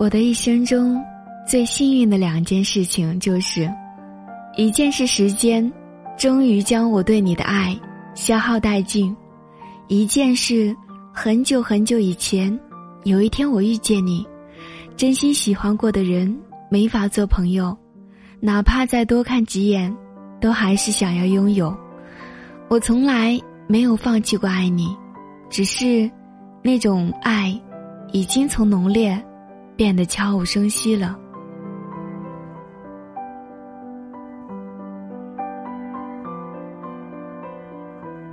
我的一生中最幸运的两件事情，就是一件是时间终于将我对你的爱消耗殆尽，一件是很久很久以前，有一天我遇见你，真心喜欢过的人没法做朋友，哪怕再多看几眼，都还是想要拥有。我从来没有放弃过爱你，只是那种爱已经从浓烈变得悄无声息了。